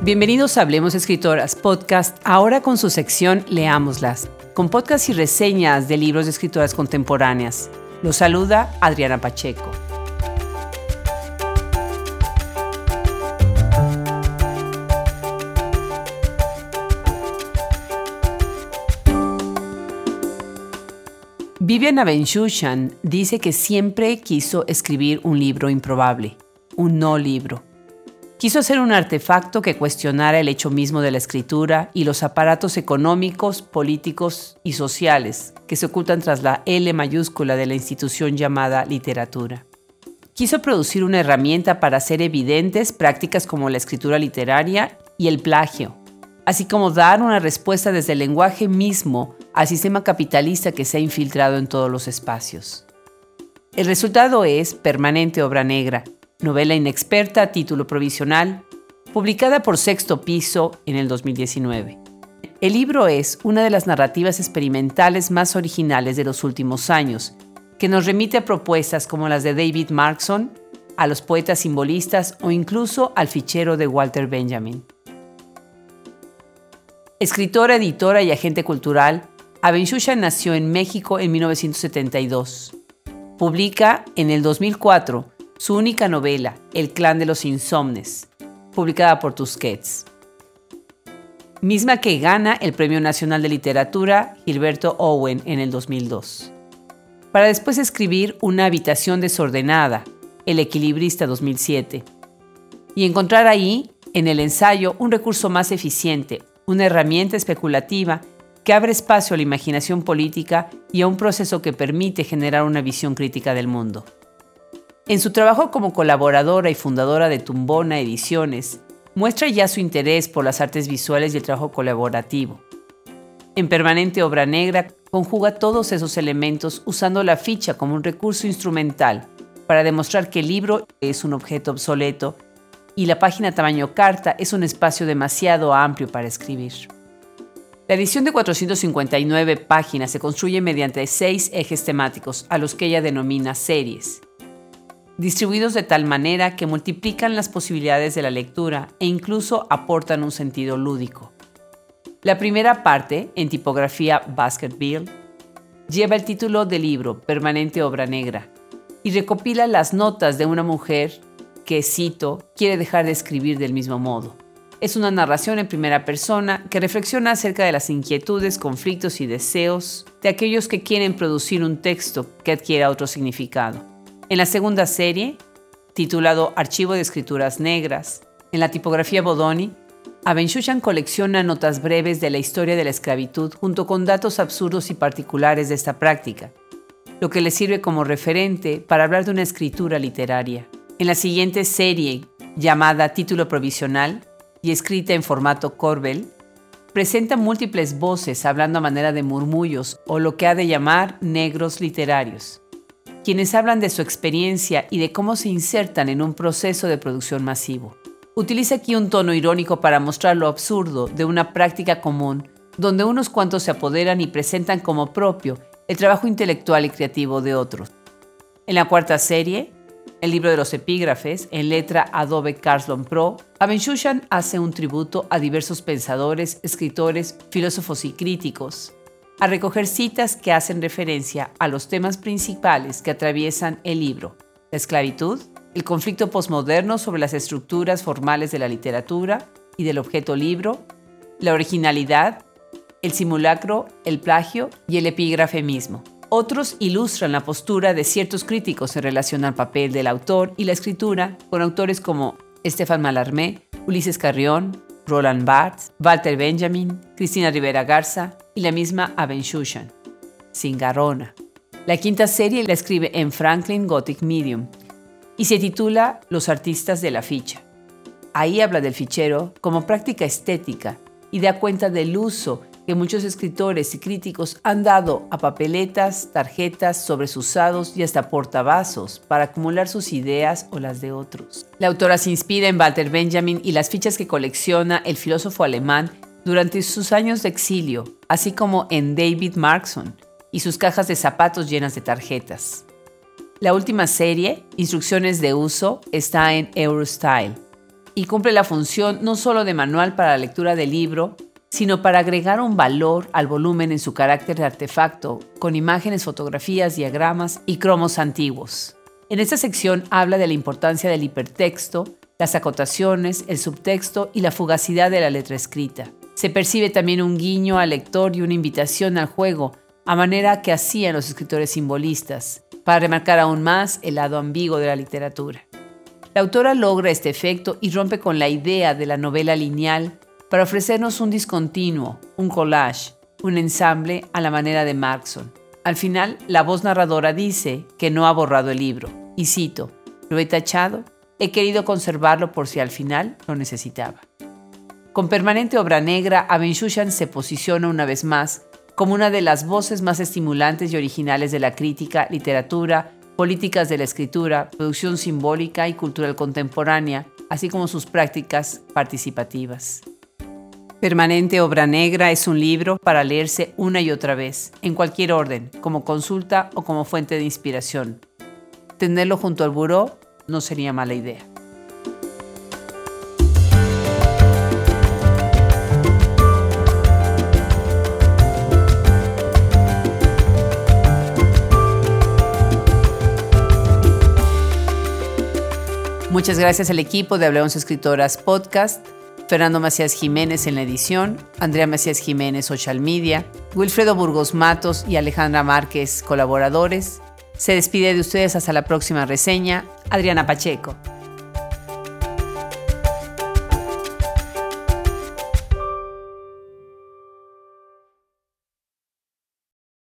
Bienvenidos a Hablemos Escritoras, podcast, ahora con su sección Leámoslas, con podcast y reseñas de libros de escritoras contemporáneas. Los saluda Adriana Pacheco. Vivian Abenshushan dice que siempre quiso escribir un libro improbable, un no libro Quiso hacer un artefacto que cuestionara el hecho mismo de la escritura y los aparatos económicos, políticos y sociales que se ocultan tras la L mayúscula de la institución llamada literatura. Quiso producir una herramienta para hacer evidentes prácticas como la escritura literaria y el plagio, así como dar una respuesta desde el lenguaje mismo al sistema capitalista que se ha infiltrado en todos los espacios. El resultado es Permanente Obra Negra, novela inexperta título provisional, publicada por Sexto Piso en el 2019. El libro es una de las narrativas experimentales más originales de los últimos años, que nos remite a propuestas como las de David Markson, a los poetas simbolistas o incluso al fichero de Walter Benjamin. Escritora, editora y agente cultural, Abenshusha nació en México en 1972. Publica en el 2004 su única novela, El clan de los insomnes, publicada por Tusquets. Misma que gana el Premio Nacional de Literatura Gilberto Owen en el 2002. Para después escribir Una habitación desordenada, El equilibrista 2007. Y encontrar ahí, en el ensayo, un recurso más eficiente, una herramienta especulativa que abre espacio a la imaginación política y a un proceso que permite generar una visión crítica del mundo. En su trabajo como colaboradora y fundadora de Tumbona Ediciones, muestra ya su interés por las artes visuales y el trabajo colaborativo. En Permanente Obra Negra conjuga todos esos elementos usando la ficha como un recurso instrumental para demostrar que el libro es un objeto obsoleto y la página tamaño carta es un espacio demasiado amplio para escribir. La edición de 459 páginas se construye mediante seis ejes temáticos, a los que ella denomina series distribuidos de tal manera que multiplican las posibilidades de la lectura e incluso aportan un sentido lúdico. La primera parte, en tipografía Baskerville, lleva el título del libro Permanente Obra Negra y recopila las notas de una mujer que, cito, quiere dejar de escribir del mismo modo. Es una narración en primera persona que reflexiona acerca de las inquietudes, conflictos y deseos de aquellos que quieren producir un texto que adquiera otro significado. En la segunda serie, titulado Archivo de Escrituras Negras, en la tipografía Bodoni, Abenshushan colecciona notas breves de la historia de la esclavitud junto con datos absurdos y particulares de esta práctica, lo que le sirve como referente para hablar de una escritura literaria. En la siguiente serie, llamada Título Provisional y escrita en formato Corbel, presenta múltiples voces hablando a manera de murmullos o lo que ha de llamar negros literarios quienes hablan de su experiencia y de cómo se insertan en un proceso de producción masivo. Utiliza aquí un tono irónico para mostrar lo absurdo de una práctica común, donde unos cuantos se apoderan y presentan como propio el trabajo intelectual y creativo de otros. En la cuarta serie, el libro de los epígrafes, en letra Adobe Carlson Pro, Abenshushan hace un tributo a diversos pensadores, escritores, filósofos y críticos, a recoger citas que hacen referencia a los temas principales que atraviesan el libro, la esclavitud, el conflicto posmoderno sobre las estructuras formales de la literatura y del objeto libro, la originalidad, el simulacro, el plagio y el epígrafe mismo. Otros ilustran la postura de ciertos críticos en relación al papel del autor y la escritura con autores como Estefan Mallarmé, Ulises Carrión, Roland Barthes, Walter Benjamin, Cristina Rivera Garza y la misma Abenshushan, Singarona. La quinta serie la escribe en Franklin Gothic Medium y se titula Los artistas de la ficha. Ahí habla del fichero como práctica estética y da cuenta del uso que muchos escritores y críticos han dado a papeletas, tarjetas, sobresusados y hasta portavasos para acumular sus ideas o las de otros. La autora se inspira en Walter Benjamin y las fichas que colecciona el filósofo alemán durante sus años de exilio, así como en David Markson y sus cajas de zapatos llenas de tarjetas. La última serie, Instrucciones de uso, está en Eurostyle y cumple la función no solo de manual para la lectura del libro, sino para agregar un valor al volumen en su carácter de artefacto, con imágenes, fotografías, diagramas y cromos antiguos. En esta sección habla de la importancia del hipertexto, las acotaciones, el subtexto y la fugacidad de la letra escrita. Se percibe también un guiño al lector y una invitación al juego, a manera que hacían los escritores simbolistas, para remarcar aún más el lado ambiguo de la literatura. La autora logra este efecto y rompe con la idea de la novela lineal para ofrecernos un discontinuo, un collage, un ensamble a la manera de Markson. Al final, la voz narradora dice que no ha borrado el libro, y cito, lo he tachado, he querido conservarlo por si al final lo necesitaba. Con permanente obra negra, Abenshushan se posiciona una vez más como una de las voces más estimulantes y originales de la crítica, literatura, políticas de la escritura, producción simbólica y cultural contemporánea, así como sus prácticas participativas. Permanente Obra Negra es un libro para leerse una y otra vez, en cualquier orden, como consulta o como fuente de inspiración. Tenerlo junto al buró no sería mala idea. Muchas gracias al equipo de Hablemos Escritoras Podcast, Fernando Macías Jiménez en la edición, Andrea Macías Jiménez Social Media, Wilfredo Burgos Matos y Alejandra Márquez colaboradores. Se despide de ustedes hasta la próxima reseña, Adriana Pacheco.